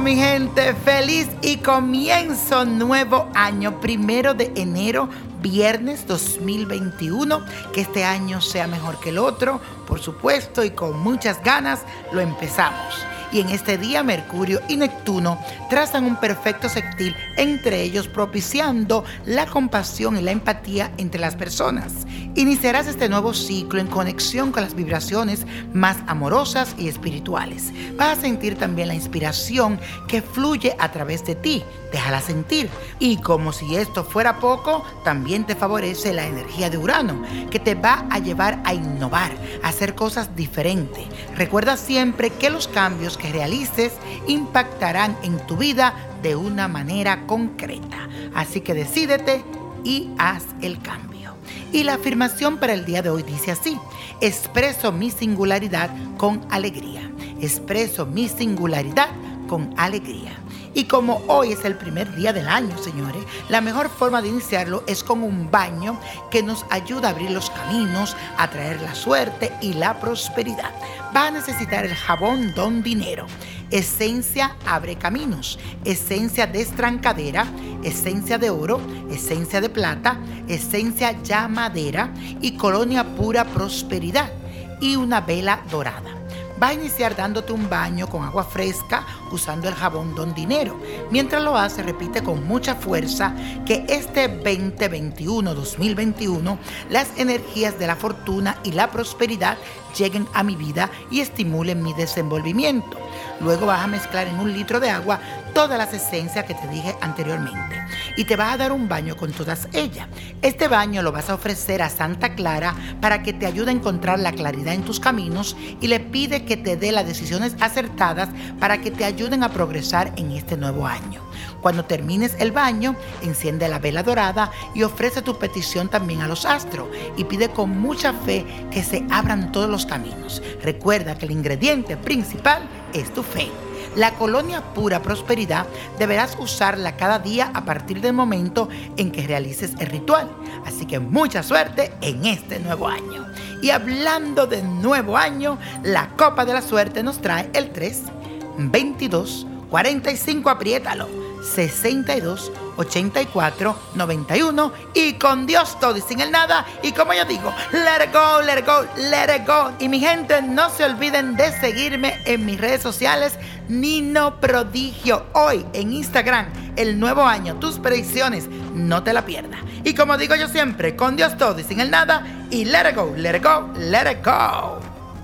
mi gente, feliz y comienzo nuevo año, primero de enero, viernes 2021. Que este año sea mejor que el otro, por supuesto, y con muchas ganas lo empezamos y en este día Mercurio y Neptuno trazan un perfecto sextil entre ellos propiciando la compasión y la empatía entre las personas. Iniciarás este nuevo ciclo en conexión con las vibraciones más amorosas y espirituales. Vas a sentir también la inspiración que fluye a través de ti. Déjala sentir. Y como si esto fuera poco, también te favorece la energía de Urano, que te va a llevar a innovar, a hacer cosas diferentes. Recuerda siempre que los cambios que realices impactarán en tu vida de una manera concreta. Así que decídete y haz el cambio. Y la afirmación para el día de hoy dice así, expreso mi singularidad con alegría. Expreso mi singularidad con alegría. Y como hoy es el primer día del año, señores, la mejor forma de iniciarlo es con un baño que nos ayuda a abrir los caminos, a traer la suerte y la prosperidad. Va a necesitar el jabón Don Dinero, esencia abre caminos, esencia destrancadera, esencia de oro, esencia de plata, esencia llamadera y colonia pura prosperidad. Y una vela dorada. Va a iniciar dándote un baño con agua fresca usando el jabón Don Dinero. Mientras lo hace, repite con mucha fuerza que este 2021-2021 las energías de la fortuna y la prosperidad lleguen a mi vida y estimulen mi desenvolvimiento. Luego vas a mezclar en un litro de agua todas las esencias que te dije anteriormente y te vas a dar un baño con todas ellas. Este baño lo vas a ofrecer a Santa Clara para que te ayude a encontrar la claridad en tus caminos y le pide que te dé las decisiones acertadas para que te ayuden a progresar en este nuevo año. Cuando termines el baño, enciende la vela dorada y ofrece tu petición también a los astros y pide con mucha fe que se abran todos los caminos. Recuerda que el ingrediente principal es tu fe. La colonia pura prosperidad deberás usarla cada día a partir del momento en que realices el ritual. Así que mucha suerte en este nuevo año. Y hablando de nuevo año, la copa de la suerte nos trae el 3, 22, 45, apriétalo, 62, 84 91 y con Dios todo y sin el nada y como yo digo, let it go, let it go, let it go. Y mi gente, no se olviden de seguirme en mis redes sociales Nino Prodigio hoy en Instagram, el nuevo año, tus predicciones, no te la pierdas. Y como digo yo siempre, con Dios todo y sin el nada y let it go, let it go, let it go.